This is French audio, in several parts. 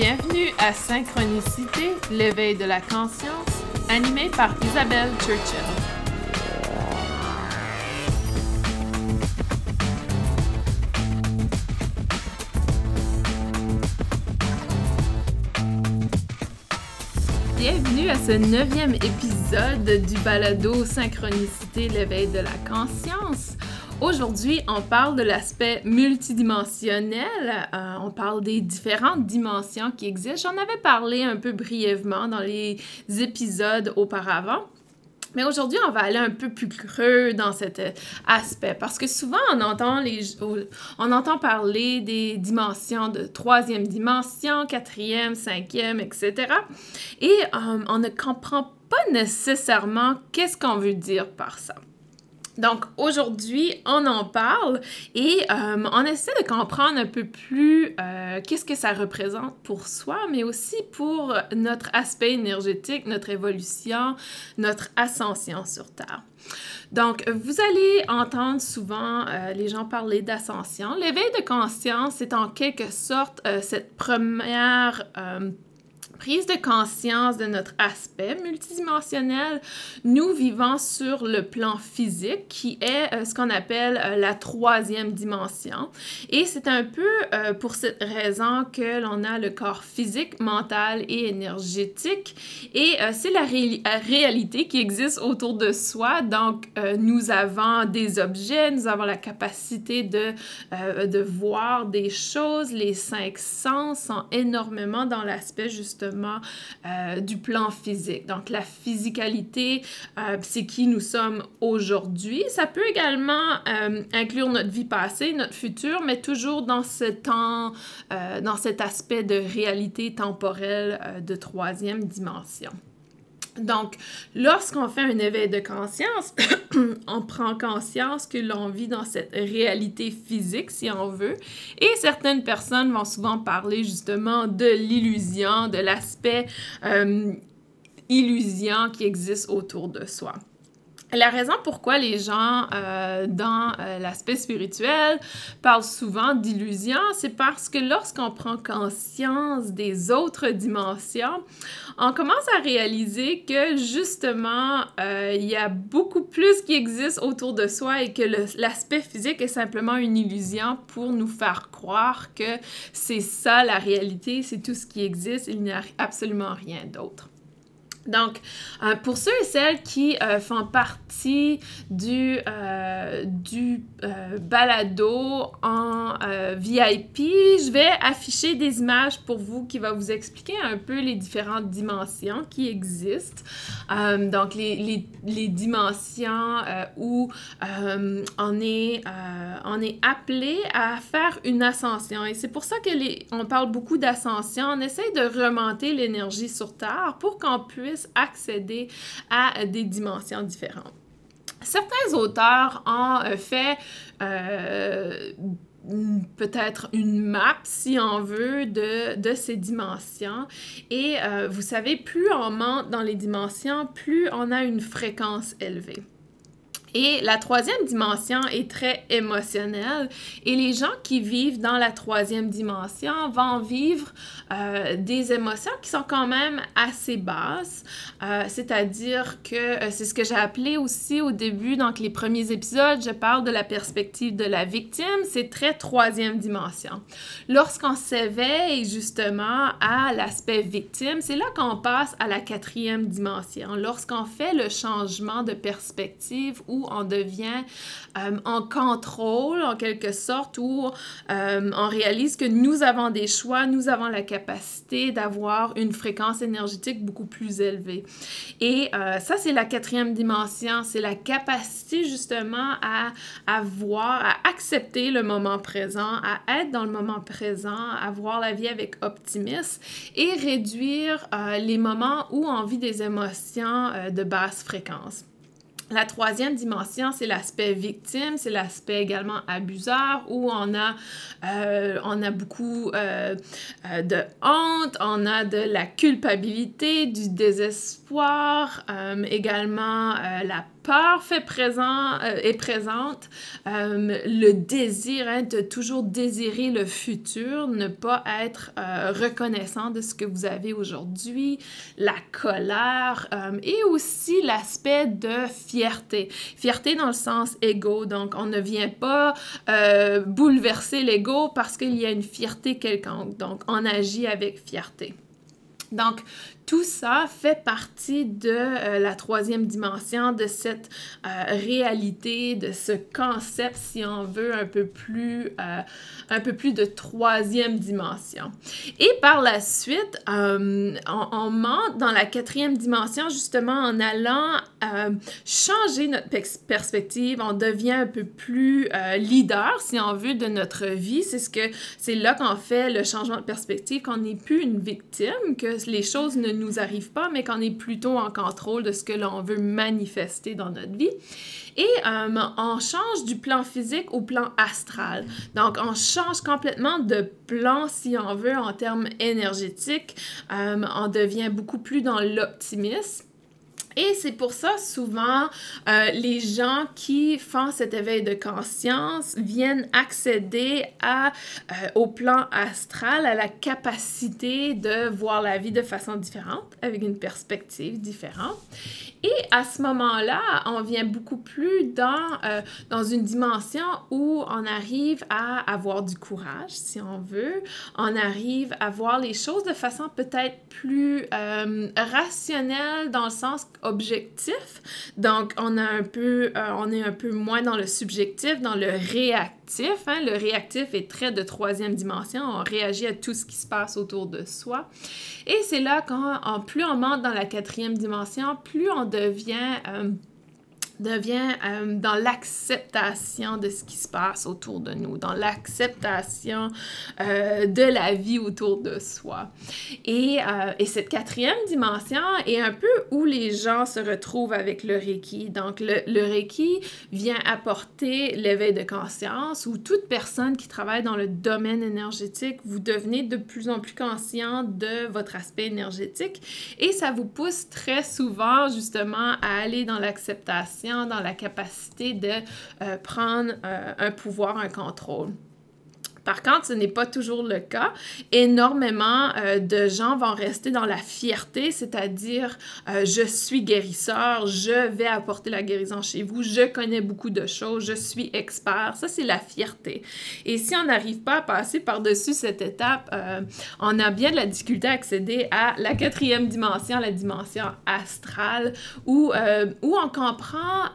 Bienvenue à Synchronicité, l'éveil de la conscience, animé par Isabelle Churchill. Bienvenue à ce neuvième épisode du balado Synchronicité, l'éveil de la conscience. Aujourd'hui, on parle de l'aspect multidimensionnel. Euh, on parle des différentes dimensions qui existent. J'en avais parlé un peu brièvement dans les épisodes auparavant. Mais aujourd'hui, on va aller un peu plus creux dans cet aspect parce que souvent on entend, les, on entend parler des dimensions de troisième dimension, quatrième, cinquième, etc. Et euh, on ne comprend pas nécessairement qu'est-ce qu'on veut dire par ça. Donc aujourd'hui, on en parle et euh, on essaie de comprendre un peu plus euh, qu'est-ce que ça représente pour soi, mais aussi pour notre aspect énergétique, notre évolution, notre ascension sur Terre. Donc, vous allez entendre souvent euh, les gens parler d'ascension. L'éveil de conscience est en quelque sorte cette première prise de conscience de notre aspect multidimensionnel, nous vivons sur le plan physique qui est euh, ce qu'on appelle euh, la troisième dimension. Et c'est un peu euh, pour cette raison que l'on a le corps physique, mental et énergétique. Et c'est la réalité qui existe autour de soi. Donc, nous avons des objets, nous avons la capacité de, de voir des choses. Les cinq sens sont énormément dans l'aspect justement euh, du plan physique. Donc la physicalité, euh, c'est qui nous sommes aujourd'hui. Ça peut également euh, inclure notre vie passée, notre futur, mais toujours dans ce temps, dans cet aspect de réalité temporelle de troisième dimension. Donc, lorsqu'on fait un éveil de conscience, on prend conscience que l'on vit dans cette réalité physique, si on veut, et certaines personnes vont souvent parler justement de l'illusion, de l'aspect euh, illusion qui existe autour de soi. La raison pourquoi les gens euh, dans euh, l'aspect spirituel parlent souvent d'illusion, c'est parce que lorsqu'on prend conscience des autres dimensions, on commence à réaliser que justement, euh, il y a beaucoup plus qui existe autour de soi et que l'aspect physique est simplement une illusion pour nous faire croire que c'est ça la réalité, c'est tout ce qui existe, il n'y a absolument rien d'autre. Donc, euh, pour ceux et celles qui euh, font partie du, euh, du balado en VIP, je vais afficher des images pour vous qui va vous expliquer un peu les différentes dimensions qui existent. donc, les, les, les dimensions où on, est, on est appelé à faire une ascension. Et c'est pour ça que les, on parle beaucoup d'ascension. On essaie de remonter l'énergie sur Terre pour qu'on puisse accéder à des dimensions différentes. Certains auteurs ont euh, fait euh, peut-être une map, si on veut, de, ces dimensions. Et euh, vous savez, plus on monte dans les dimensions, plus on a une fréquence élevée. Et la troisième dimension est très émotionnelle. Et les gens qui vivent dans la troisième dimension vont vivre euh, des émotions qui sont quand même assez basses, euh, c'est-à-dire que euh, c'est ce que j'ai appelé aussi au début, donc les premiers épisodes, je parle de la perspective de la victime, c'est très troisième dimension. Lorsqu'on s'éveille justement à l'aspect victime, c'est là qu'on passe à la quatrième dimension, lorsqu'on fait le changement de perspective ou on devient euh, en contrôle en quelque sorte, où euh, on réalise que nous avons des choix, nous avons la capacité d'avoir une fréquence énergétique beaucoup plus élevée. Et euh, ça, c'est la quatrième dimension, c'est la capacité justement à, à voir, à accepter le moment présent, à être dans le moment présent, à voir la vie avec optimisme et réduire les moments où on vit des émotions de basse fréquence. La troisième dimension, c'est l'aspect victime, c'est l'aspect également abuseur où on a, euh, beaucoup euh, euh, de honte, on a de la culpabilité, du désespoir, également la peur fait présent, euh, est présente, euh, le désir hein, de toujours désirer le futur, ne pas être euh, reconnaissant de ce que vous avez aujourd'hui, la colère et aussi l'aspect de fierté. Fierté dans le sens égo, donc on ne vient pas bouleverser l'ego parce qu'il y a une fierté quelconque, donc on agit avec fierté. Donc, tout ça fait partie de euh, la troisième dimension, de cette euh, réalité, de ce concept, si on veut, un peu plus, euh, un peu plus de troisième dimension. Et par la suite, on, on, monte dans la quatrième dimension justement en allant changer notre perspective. On devient un peu plus leader, si on veut, de notre vie. C'est ce que c'est là qu'on fait le changement de perspective, qu'on n'est plus une victime, que les choses ne nous arrive pas, mais qu'on est plutôt en contrôle de ce que l'on veut manifester dans notre vie. Et euh, on change du plan physique au plan astral. Donc, on change complètement de plan, si on veut, en termes énergétiques. Euh, on devient beaucoup plus dans l'optimisme. Et c'est pour ça, souvent, euh, les gens qui font cet éveil de conscience viennent accéder à, euh, au plan astral, à la capacité de voir la vie de façon différente, avec une perspective différente. Et à ce moment-là, on vient beaucoup plus dans, euh, dans une dimension où on arrive à avoir du courage, si on veut. On arrive à voir les choses de façon peut-être plus rationnelle dans le sens objectif. Donc, on, a un peu, euh, on est un peu moins dans le subjectif, dans le réactif. Hein. Le réactif est très de troisième dimension. On réagit à tout ce qui se passe autour de soi. Et c'est là quand, plus on monte dans la quatrième dimension, plus on devient... Euh, devient euh, dans l'acceptation de ce qui se passe autour de nous, dans l'acceptation euh, de la vie autour de soi. Et, euh, et, cette quatrième dimension est un peu où les gens se retrouvent avec le Reiki. Donc, le, le Reiki vient apporter l'éveil de conscience où toute personne qui travaille dans le domaine énergétique, vous devenez de plus en plus conscient de votre aspect énergétique et ça vous pousse très souvent justement à aller dans l'acceptation dans la capacité de euh, prendre euh, un pouvoir, un contrôle. Par contre, ce n'est pas toujours le cas. Énormément euh, de gens vont rester dans la fierté, c'est-à-dire euh, je suis guérisseur, je vais apporter la guérison chez vous, je connais beaucoup de choses, je suis expert. Ça, c'est la fierté. Et si on n'arrive pas à passer par-dessus cette étape, euh, on a bien de la difficulté à accéder à la quatrième dimension, la dimension astrale, où, où on comprend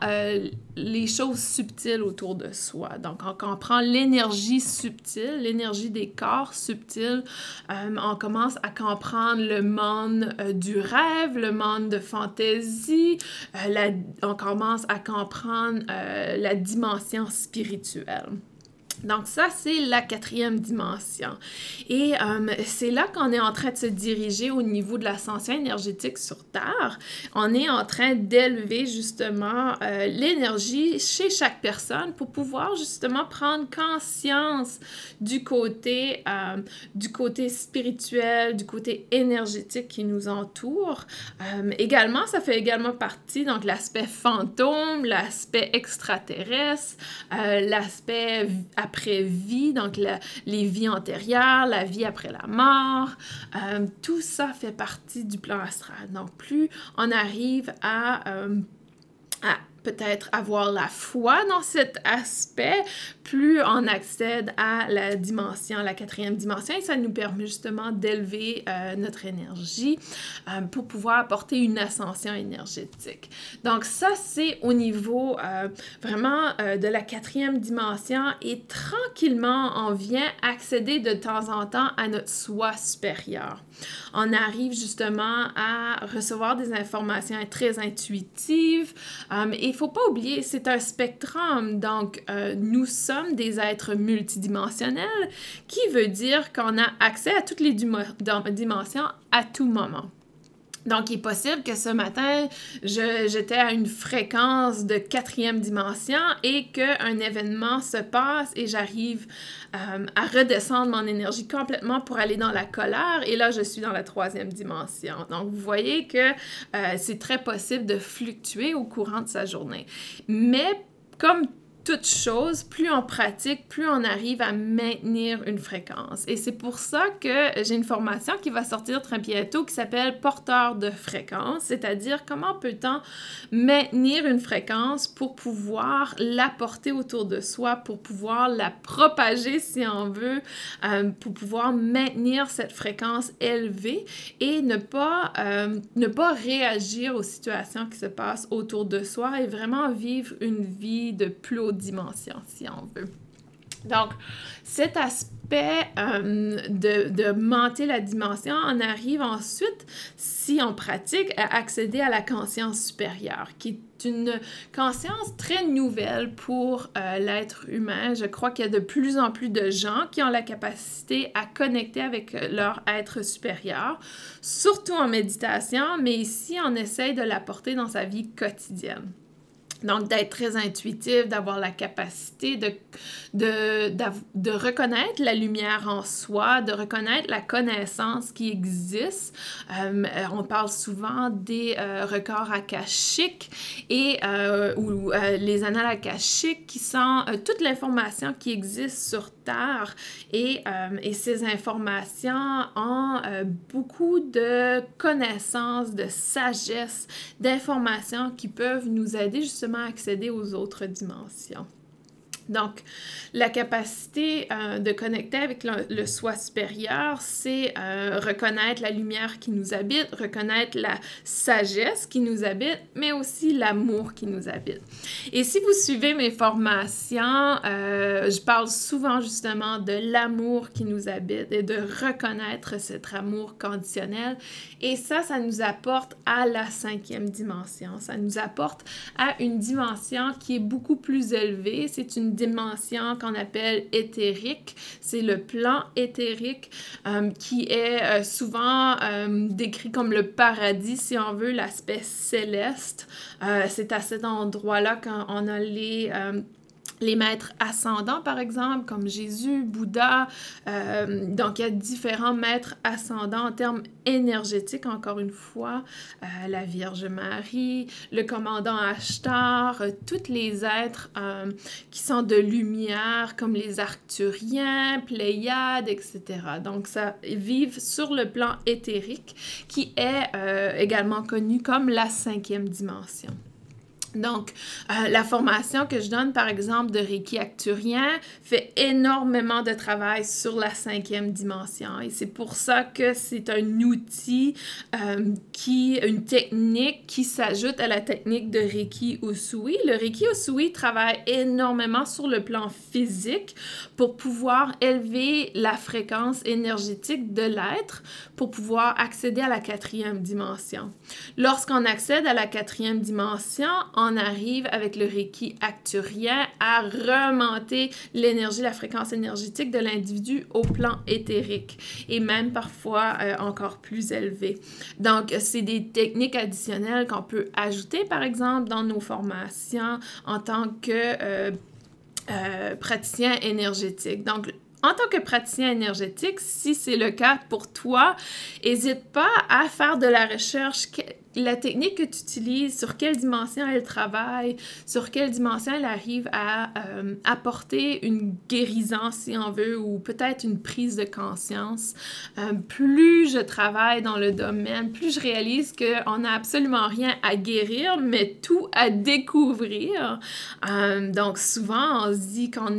les choses subtiles autour de soi. Donc, on comprend l'énergie subtile, l'énergie des corps subtils. Euh, on commence à comprendre le monde euh, du rêve, le monde de fantaisie. Euh, on commence à comprendre la dimension spirituelle. Donc ça, c'est la quatrième dimension. Et euh, c'est là qu'on est en train de se diriger au niveau de l'ascension énergétique sur Terre. On est en train d'élever justement euh, l'énergie chez chaque personne pour pouvoir justement prendre conscience du côté, euh, du côté spirituel, du côté énergétique qui nous entoure. également, ça fait également partie, donc l'aspect fantôme, l'aspect extraterrestre, l'aspect après vie, donc les vies antérieures, la vie après la mort, euh, tout ça fait partie du plan astral. Donc plus on arrive à, euh, à peut-être avoir la foi dans cet aspect, plus on accède à la dimension, la quatrième dimension, et ça nous permet justement d'élever euh, notre énergie euh, pour pouvoir apporter une ascension énergétique. Donc ça, c'est au niveau euh, vraiment de la quatrième dimension, et tranquillement, on vient accéder de temps en temps à notre soi supérieur. On arrive justement à recevoir des informations très intuitives, et il faut pas oublier, c'est un spectrum. Donc, euh, nous sommes des êtres multidimensionnels, qui veut dire qu'on a accès à toutes les dimensions à tout moment. Donc, il est possible que ce matin, j'étais à une fréquence de quatrième dimension et qu'un événement se passe et j'arrive euh, à redescendre mon énergie complètement pour aller dans la colère et là, je suis dans la troisième dimension. Donc, vous voyez que euh, c'est très possible de fluctuer au courant de sa journée. Mais comme toute chose, plus on pratique, plus on arrive à maintenir une fréquence. Et c'est pour ça que j'ai une formation qui va sortir très bientôt qui s'appelle porteur de fréquence, c'est-à-dire comment peut-on maintenir une fréquence pour pouvoir la porter autour de soi, pour pouvoir la propager si on veut, euh, pour pouvoir maintenir cette fréquence élevée et ne pas, euh, ne pas réagir aux situations qui se passent autour de soi et vraiment vivre une vie de plus haut dimension, si on veut. Donc, cet aspect euh, de, de monter la dimension, on arrive ensuite, si on pratique, à accéder à la conscience supérieure, qui est une conscience très nouvelle pour euh, l'être humain. Je crois qu'il y a de plus en plus de gens qui ont la capacité à connecter avec leur être supérieur, surtout en méditation, mais ici, on essaye de l'apporter dans sa vie quotidienne. Donc, d'être très intuitif, d'avoir la capacité de, de, de, reconnaître la lumière en soi, de reconnaître la connaissance qui existe. Euh, on parle souvent des euh, records akashiques et euh, ou les annales akashiques qui sont toute l'information qui existe sur Terre et, ces informations ont beaucoup de connaissances, de sagesse, d'informations qui peuvent nous aider justement accéder aux autres dimensions. Donc, la capacité euh, de connecter avec le, soi supérieur, c'est euh, reconnaître la lumière qui nous habite, reconnaître la sagesse qui nous habite, mais aussi l'amour qui nous habite. Et si vous suivez mes formations, euh, je parle souvent justement de l'amour qui nous habite et de reconnaître cet amour conditionnel. Et ça, ça nous apporte à la cinquième dimension. Ça nous apporte à une dimension qui est beaucoup plus élevée. C'est une dimension qu'on appelle éthérique. C'est le plan éthérique euh, qui est euh, souvent euh, décrit comme le paradis, si on veut, l'aspect céleste. c'est à cet endroit-là qu'on a les les maîtres ascendants, par exemple, comme Jésus, Bouddha. Euh, donc, il y a différents maîtres ascendants en termes énergétiques, encore une fois. Euh, la Vierge Marie, le commandant Ashtar, euh, tous les êtres qui sont de lumière, comme les Arcturiens, Pléiades, etc. Donc, ça vivent sur le plan éthérique, qui est également connu comme la cinquième dimension. Donc, euh, la formation que je donne, par exemple, de Reiki Acturien fait énormément de travail sur la cinquième dimension. Et c'est pour ça que c'est un outil euh, qui, une technique qui s'ajoute à la technique de Reiki Usui. Le Reiki Usui travaille énormément sur le plan physique pour pouvoir élever la fréquence énergétique de l'être pour pouvoir accéder à la quatrième dimension. Lorsqu'on accède à la quatrième dimension, on arrive avec le Reiki acturien à remonter l'énergie, la fréquence énergétique de l'individu au plan éthérique et même parfois euh, encore plus élevé. Donc, c'est des techniques additionnelles qu'on peut ajouter, par exemple, dans nos formations en tant que euh, euh, praticien énergétique. Donc, en tant que praticien énergétique, si c'est le cas pour toi, n'hésite pas à faire de la recherche la technique que tu utilises, sur quelle dimension elle travaille, sur quelle dimension elle arrive à euh, apporter une guérison, si on veut, ou peut-être une prise de conscience. Euh, plus je travaille dans le domaine, plus je réalise qu'on n'a absolument rien à guérir, mais tout à découvrir. Euh, donc souvent, on se dit qu'on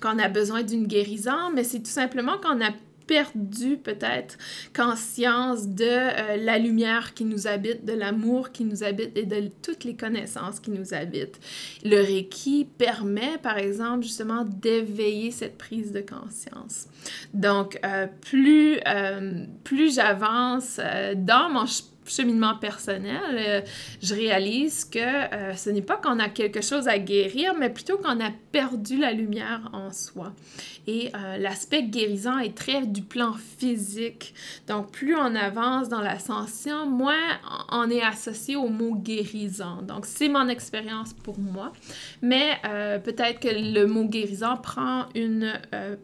qu'on a besoin d'une guérison, mais c'est tout simplement qu'on a perdu peut-être conscience de euh, la lumière qui nous habite, de l'amour qui nous habite et de toutes les connaissances qui nous habitent. Le Reiki permet, par exemple, justement d'éveiller cette prise de conscience. Donc, euh, plus, euh, plus j'avance dans mon cheminement personnel, je réalise que ce n'est pas qu'on a quelque chose à guérir, mais plutôt qu'on a perdu la lumière en soi. Et l'aspect guérissant est très du plan physique. Donc, plus on avance dans l'ascension, moins on est associé au mot guérissant. Donc, c'est mon expérience pour moi. Mais peut-être que le mot guérissant prend une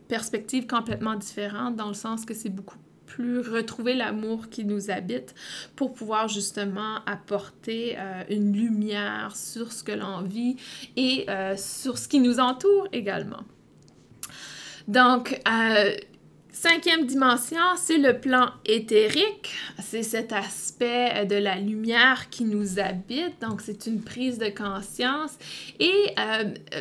perspective complètement différente dans le sens que c'est beaucoup plus retrouver l'amour qui nous habite pour pouvoir justement apporter euh, une lumière sur ce que l'on vit et euh, sur ce qui nous entoure également. Donc, euh, Cinquième dimension, c'est le plan éthérique. C'est cet aspect de la lumière qui nous habite. Donc, c'est une prise de conscience. Et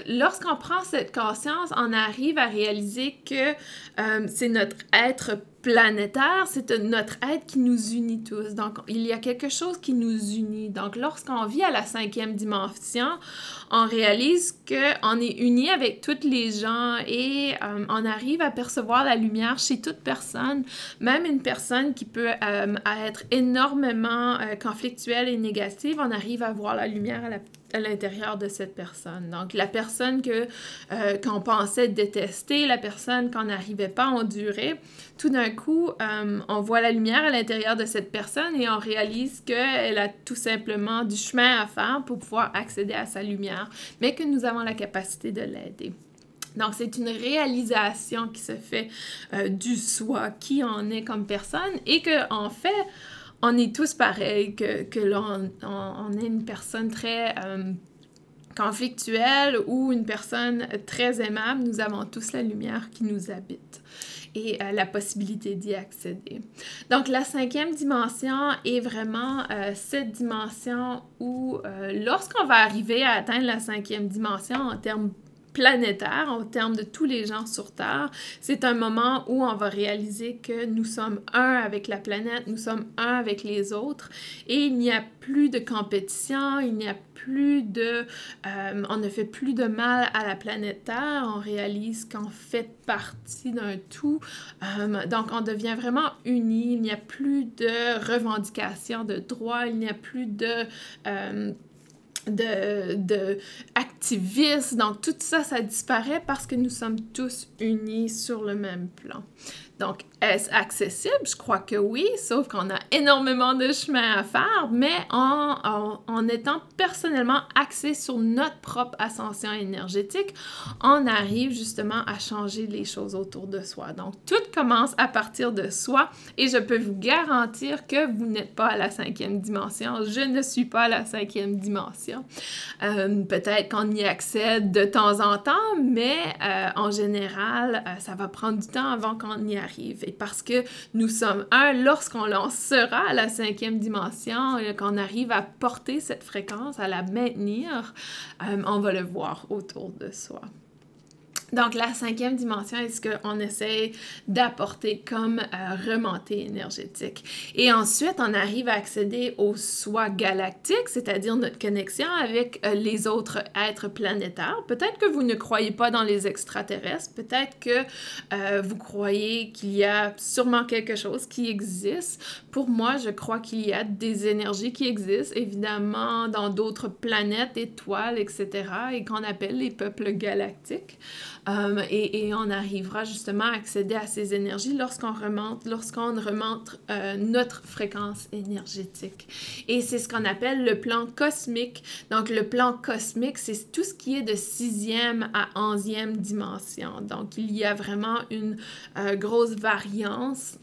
lorsqu'on prend cette conscience, on arrive à réaliser que c'est notre être planétaire, c'est notre être qui nous unit tous. Donc, il y a quelque chose qui nous unit. Donc, lorsqu'on vit à la cinquième dimension, on réalise qu'on est uni avec toutes les gens et euh, on arrive à percevoir la lumière chez toute personne, même une personne qui peut euh, être énormément euh, conflictuelle et négative, on arrive à voir la lumière à la à l'intérieur de cette personne. Donc, la personne que euh, qu'on pensait détester, la personne qu'on n'arrivait pas à endurer, tout d'un coup, euh, on voit la lumière à l'intérieur de cette personne et on réalise qu'elle a tout simplement du chemin à faire pour pouvoir accéder à sa lumière, mais que nous avons la capacité de l'aider. Donc, c'est une réalisation qui se fait euh, du soi, qui on est comme personne, et qu'en en fait, on est tous pareils, que, que l'on on, est une personne très euh, conflictuelle ou une personne très aimable, nous avons tous la lumière qui nous habite et euh, la possibilité d'y accéder. Donc la cinquième dimension est vraiment euh, cette dimension où lorsqu'on va arriver à atteindre la cinquième dimension en termes planétaire en termes de tous les gens sur Terre, c'est un moment où on va réaliser que nous sommes un avec la planète, nous sommes un avec les autres et il n'y a plus de compétition, il n'y a plus de... Euh, on ne fait plus de mal à la planète Terre, on réalise qu'on fait partie d'un tout. Euh, donc on devient vraiment unis, il n'y a plus de revendications de droits, il n'y a plus de... Euh, de, de. Donc, tout ça, ça disparaît parce que nous sommes tous unis sur le même plan. Donc, est-ce accessible? Je crois que oui, sauf qu'on a énormément de chemin à faire, mais en, étant personnellement axé sur notre propre ascension énergétique, on arrive justement à changer les choses autour de soi. Donc, tout commence à partir de soi et je peux vous garantir que vous n'êtes pas à la cinquième dimension. Je ne suis pas à la cinquième dimension. Euh, peut-être qu'on y accède de temps en temps, mais euh, en général, euh, ça va prendre du temps avant qu'on y arrive parce que nous sommes un, lorsqu'on sera à la cinquième dimension, et qu'on arrive à porter cette fréquence, à la maintenir, euh, on va le voir autour de soi. Donc, la cinquième dimension est ce qu'on essaie d'apporter comme euh, remontée énergétique? Et ensuite, on arrive à accéder au soi galactique, c'est-à-dire notre connexion avec euh, les autres êtres planétaires. Peut-être que vous ne croyez pas dans les extraterrestres, peut-être que euh, vous croyez qu'il y a sûrement quelque chose qui existe. Pour moi, je crois qu'il y a des énergies qui existent, évidemment, dans d'autres planètes, étoiles, etc., et qu'on appelle les peuples galactiques. Euh, et, on arrivera justement à accéder à ces énergies lorsqu'on remonte, lorsqu'on remonte euh, notre fréquence énergétique. Et c'est ce qu'on appelle le plan cosmique. Donc le plan cosmique, c'est tout ce qui est de sixième à onzième dimension. Donc il y a vraiment une euh, grosse variance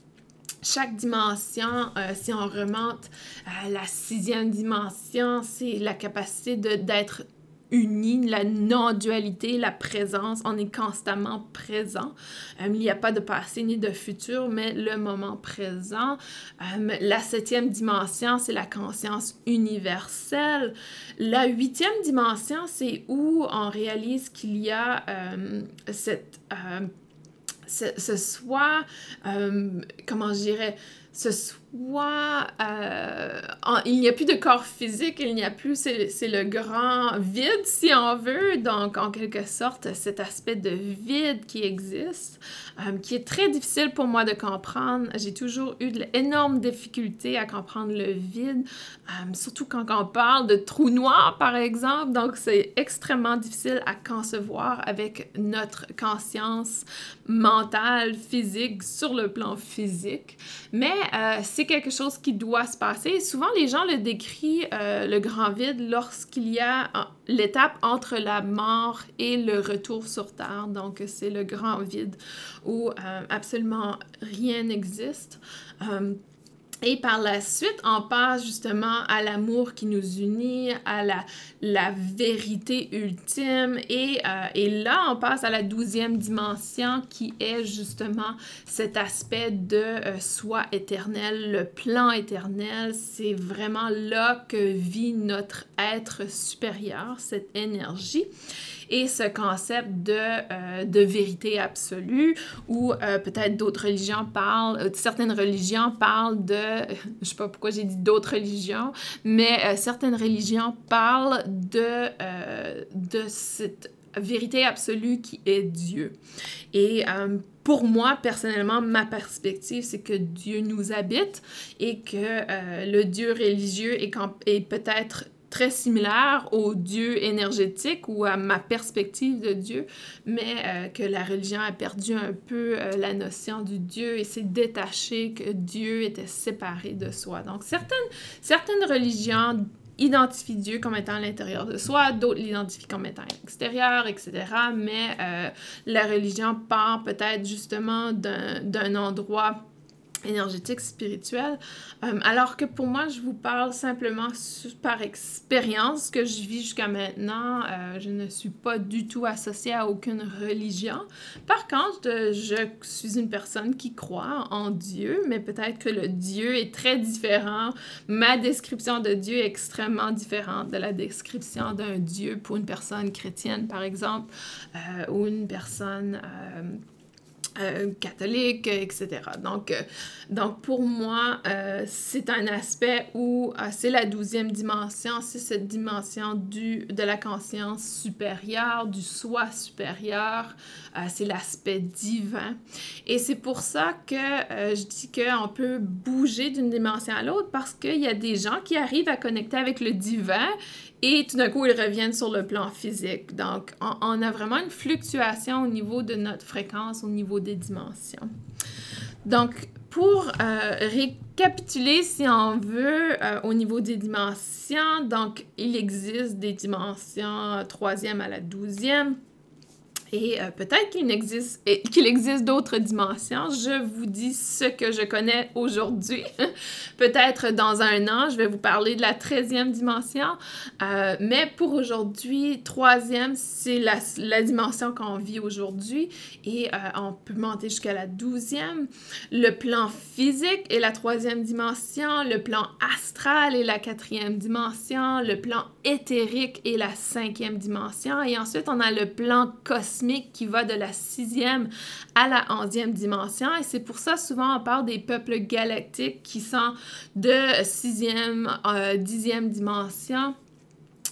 chaque dimension, si on remonte à la sixième dimension, c'est la capacité d'être unis, la non-dualité, la présence, on est constamment présent. Euh, il n'y a pas de passé ni de futur, mais le moment présent. Euh, la septième dimension, c'est la conscience universelle. La huitième dimension, c'est où on réalise qu'il y a euh, cette... ce, ce soi, comment je dirais, ce Euh, il n'y a plus de corps physique, il n'y a plus... C'est le grand vide, si on veut. Donc, en quelque sorte, cet aspect de vide qui existe, euh, qui est très difficile pour moi de comprendre. J'ai toujours eu de l'énorme difficulté à comprendre le vide, euh, surtout quand on parle de trous noirs, par exemple. Donc, c'est extrêmement difficile à concevoir avec notre conscience mentale, physique, sur le plan physique. Mais c'est quelque chose qui doit se passer. Souvent, les gens le décrivent, euh, le grand vide, lorsqu'il y a l'étape entre la mort et le retour sur Terre. Donc, c'est le grand vide où euh, absolument rien n'existe. Et par la suite, on passe justement à l'amour qui nous unit, à la, la vérité ultime. Et, euh, et, là, on passe à la douzième dimension qui est justement cet aspect de euh, soi éternel, le plan éternel. C'est vraiment là que vit notre être supérieur, cette énergie et ce concept de, euh, de vérité absolue, ou euh, peut-être d'autres religions parlent, euh, certaines religions parlent de, je sais pas pourquoi j'ai dit d'autres religions, mais certaines religions parlent de, de cette vérité absolue qui est Dieu. Et pour moi, personnellement, ma perspective, c'est que Dieu nous habite et que le Dieu religieux est peut-être très similaire au Dieu énergétique ou à ma perspective de Dieu, mais euh, que la religion a perdu un peu euh, la notion du Dieu et s'est détaché que Dieu était séparé de soi. Donc certaines, certaines religions identifient Dieu comme étant à l'intérieur de soi, d'autres l'identifient comme étant à l'extérieur, etc. Mais euh, la religion part peut-être justement d'un endroit énergétique, spirituelle. Euh, alors que pour moi, je vous parle simplement par expérience que je vis jusqu'à maintenant. Euh, je ne suis pas du tout associée à aucune religion. Par contre, euh, je suis une personne qui croit en Dieu, mais peut-être que le Dieu est très différent. Ma description de Dieu est extrêmement différente de la description d'un Dieu pour une personne chrétienne, par exemple, ou une personne euh, catholique, etc. Donc, euh, donc pour moi, euh, c'est un aspect où c'est la douzième dimension, c'est cette dimension du, de la conscience supérieure, du soi supérieur, c'est l'aspect divin. Et c'est pour ça que je dis qu'on peut bouger d'une dimension à l'autre parce qu'il y a des gens qui arrivent à connecter avec le divin et tout d'un coup, ils reviennent sur le plan physique. Donc, on, a vraiment une fluctuation au niveau de notre fréquence, au niveau des dimensions. Donc, pour euh, récapituler, si on veut, euh, au niveau des dimensions, donc, il existe des dimensions troisième à la douzième. Et euh, peut-être qu'il existe, existe d'autres dimensions. Je vous dis ce que je connais aujourd'hui. peut-être dans un an, je vais vous parler de la treizième dimension. Euh, mais pour aujourd'hui, troisième, c'est la, la, dimension qu'on vit aujourd'hui. Et euh, on peut monter jusqu'à la douzième. Le plan physique est la troisième dimension. Le plan astral est la quatrième dimension. Le plan éthérique est la cinquième dimension. Et ensuite, on a le plan cosmique qui va de la sixième à la onzième dimension. Et c'est pour ça, souvent, on parle des peuples galactiques qui sont de sixième, euh, dixième dimension.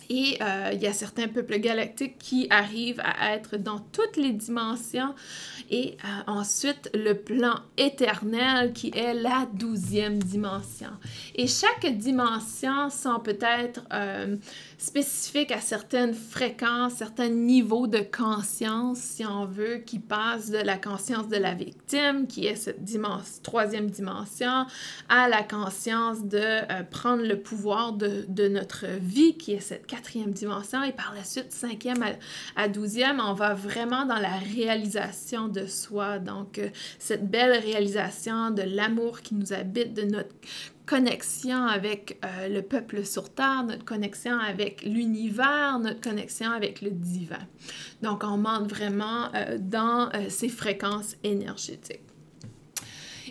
Et euh, il y a certains peuples galactiques qui arrivent à être dans toutes les dimensions. Et euh, ensuite, le plan éternel qui est la douzième dimension. Et chaque dimension sont peut-être spécifique à certaines fréquences, certains niveaux de conscience, si on veut, qui passent de la conscience de la victime, qui est cette troisième dimension, à la conscience de euh, prendre le pouvoir de, de, notre vie, qui est cette quatrième dimension, et par la suite, cinquième à, douzième, on va vraiment dans la réalisation de soi. Donc, euh, cette belle réalisation de l'amour qui nous habite, de notre connexion avec euh, le peuple sur Terre, notre connexion avec l'univers, notre connexion avec le divin. Donc, on monte vraiment euh, dans euh, ces fréquences énergétiques.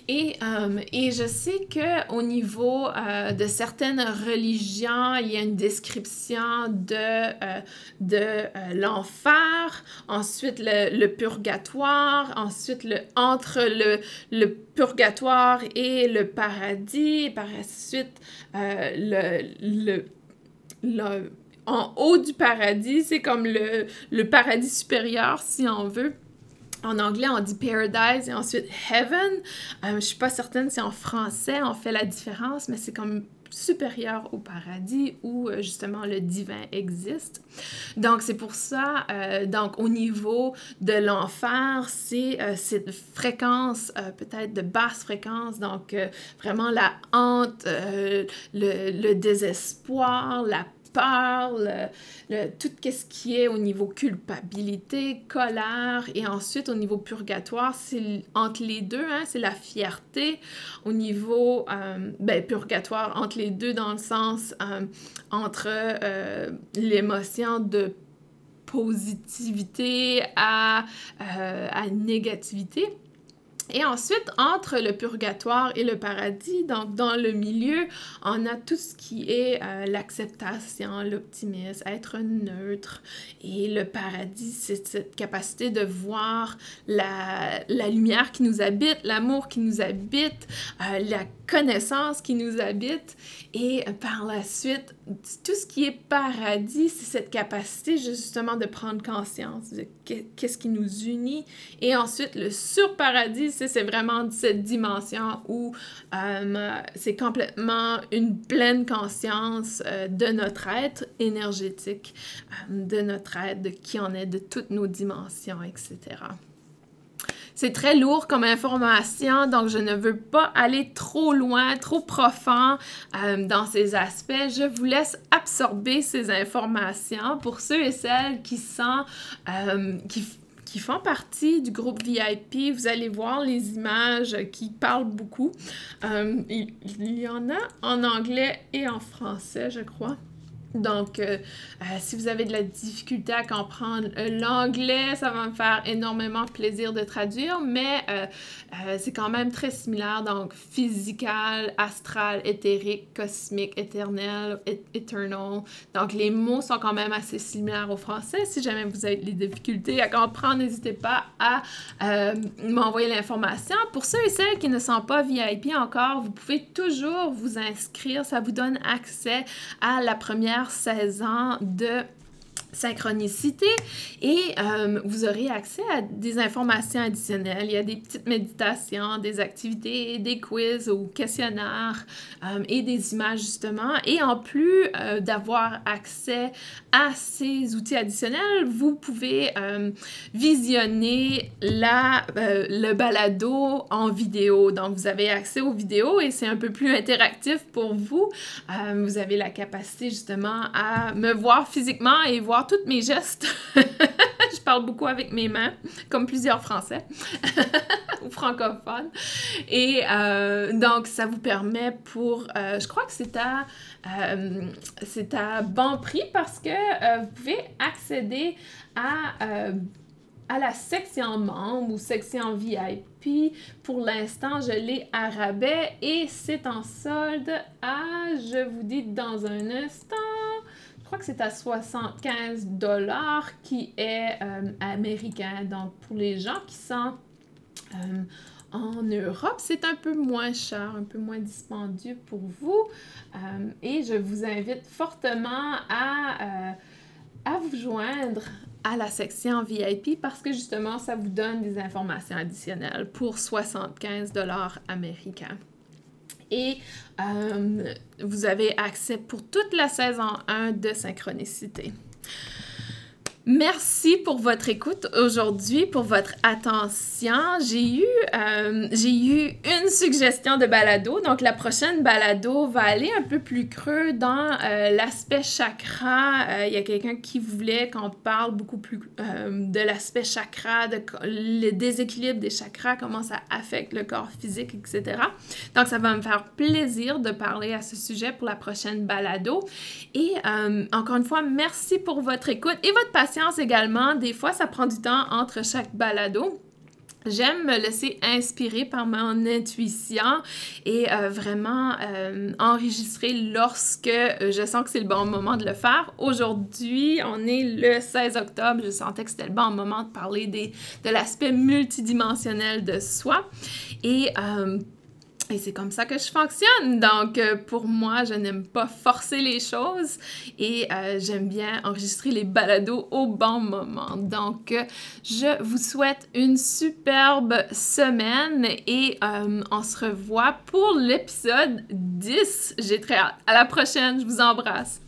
Et, euh, et je sais qu'au niveau euh, de certaines religions, il y a une description de, euh, de l'enfer, ensuite le, purgatoire, ensuite le, entre le, le purgatoire et le paradis, et par la suite le, le en haut du paradis, c'est comme le, le paradis supérieur, si on veut. En anglais, on dit paradise et ensuite heaven. Euh, je suis pas certaine si en français on fait la différence, mais c'est comme supérieur au paradis où euh, justement le divin existe. Donc c'est pour ça, euh, donc au niveau de l'enfer, c'est cette fréquence peut-être de basse fréquence, donc vraiment la hante, le, le, désespoir, la parle, le, tout ce qui est au niveau culpabilité, colère, et ensuite au niveau purgatoire, c'est entre les deux, hein, c'est la fierté. Au niveau euh, ben, purgatoire, entre les deux dans le sens euh, entre euh, l'émotion de positivité à, à négativité. Et ensuite, entre le purgatoire et le paradis, donc dans le milieu, on a tout ce qui est euh, l'acceptation, l'optimisme, être neutre. Et le paradis, c'est cette capacité de voir la, la lumière qui nous habite, l'amour qui nous habite, euh, la connaissance qui nous habite. Et par la suite, tout ce qui est paradis, c'est cette capacité justement de prendre conscience de qu'est-ce qui nous unit. Et ensuite, le surparadis, c'est vraiment cette dimension où euh, c'est complètement une pleine conscience euh, de notre être énergétique, euh, de notre être, de qui on est, de toutes nos dimensions, etc. C'est très lourd comme information, donc je ne veux pas aller trop loin, trop profond dans ces aspects. Je vous laisse absorber ces informations pour ceux et celles qui sont, euh, qui qui font partie du groupe VIP. Vous allez voir les images qui parlent beaucoup. Euh, il, y en a en anglais et en français, je crois. Donc, euh, euh, si vous avez de la difficulté à comprendre l'anglais, ça va me faire énormément plaisir de traduire, mais euh, c'est quand même très similaire. Donc, physical, astral, éthérique, cosmique, éternel, eternal. Donc, les mots sont quand même assez similaires au français. Si jamais vous avez des difficultés à comprendre, n'hésitez pas à m'envoyer l'information. Pour ceux et celles qui ne sont pas VIP encore, vous pouvez toujours vous inscrire. Ça vous donne accès à la première 16 ans de synchronicité et euh, vous aurez accès à des informations additionnelles. Il y a des petites méditations, des activités, des quiz ou questionnaires euh, et des images justement. Et en plus euh, d'avoir accès à ces outils additionnels, vous pouvez visionner la, le balado en vidéo. Donc vous avez accès aux vidéos et c'est un peu plus interactif pour vous. vous avez la capacité justement à me voir physiquement et voir toutes mes gestes. je parle beaucoup avec mes mains, comme plusieurs Français ou francophones. Et euh, donc, ça vous permet pour, euh, je crois que c'est à, euh, c'est à bon prix parce que vous pouvez accéder à à la section membre ou section VIP. Pour l'instant, je l'ai à rabais et c'est en solde à, je vous dis dans un instant, je crois que c'est à 75 dollars qui est euh, américain. Donc, pour les gens qui sont euh, en Europe, c'est un peu moins cher, un peu moins dispendieux pour vous. Euh, et je vous invite fortement à, à vous joindre à la section VIP parce que justement, ça vous donne des informations additionnelles pour 75 dollars américains et euh, vous avez accès pour toute la saison 1 de Synchronicité. Merci pour votre écoute aujourd'hui, pour votre attention. J'ai eu, euh, j'ai eu une suggestion de balado. Donc, la prochaine balado va aller un peu plus creux dans euh, l'aspect chakra. Euh, il y a quelqu'un qui voulait qu'on parle beaucoup plus de l'aspect chakra, de le déséquilibre des chakras, comment ça affecte le corps physique, etc. Donc, ça va me faire plaisir de parler à ce sujet pour la prochaine balado. Et encore une fois, merci pour votre écoute et votre patience également. Des fois, ça prend du temps entre chaque balado. J'aime me laisser inspirer par mon intuition et euh, vraiment euh, enregistrer lorsque euh, je sens que c'est le bon moment de le faire. Aujourd'hui, on est le 16 octobre. Je sentais que c'était le bon moment de parler des, de l'aspect multidimensionnel de soi. Et et c'est comme ça que je fonctionne. Donc, euh, pour moi, je n'aime pas forcer les choses et euh, j'aime bien enregistrer les balados au bon moment. Donc, euh, je vous souhaite une superbe semaine et on se revoit pour l'épisode 10. J'ai très hâte. À la prochaine. Je vous embrasse.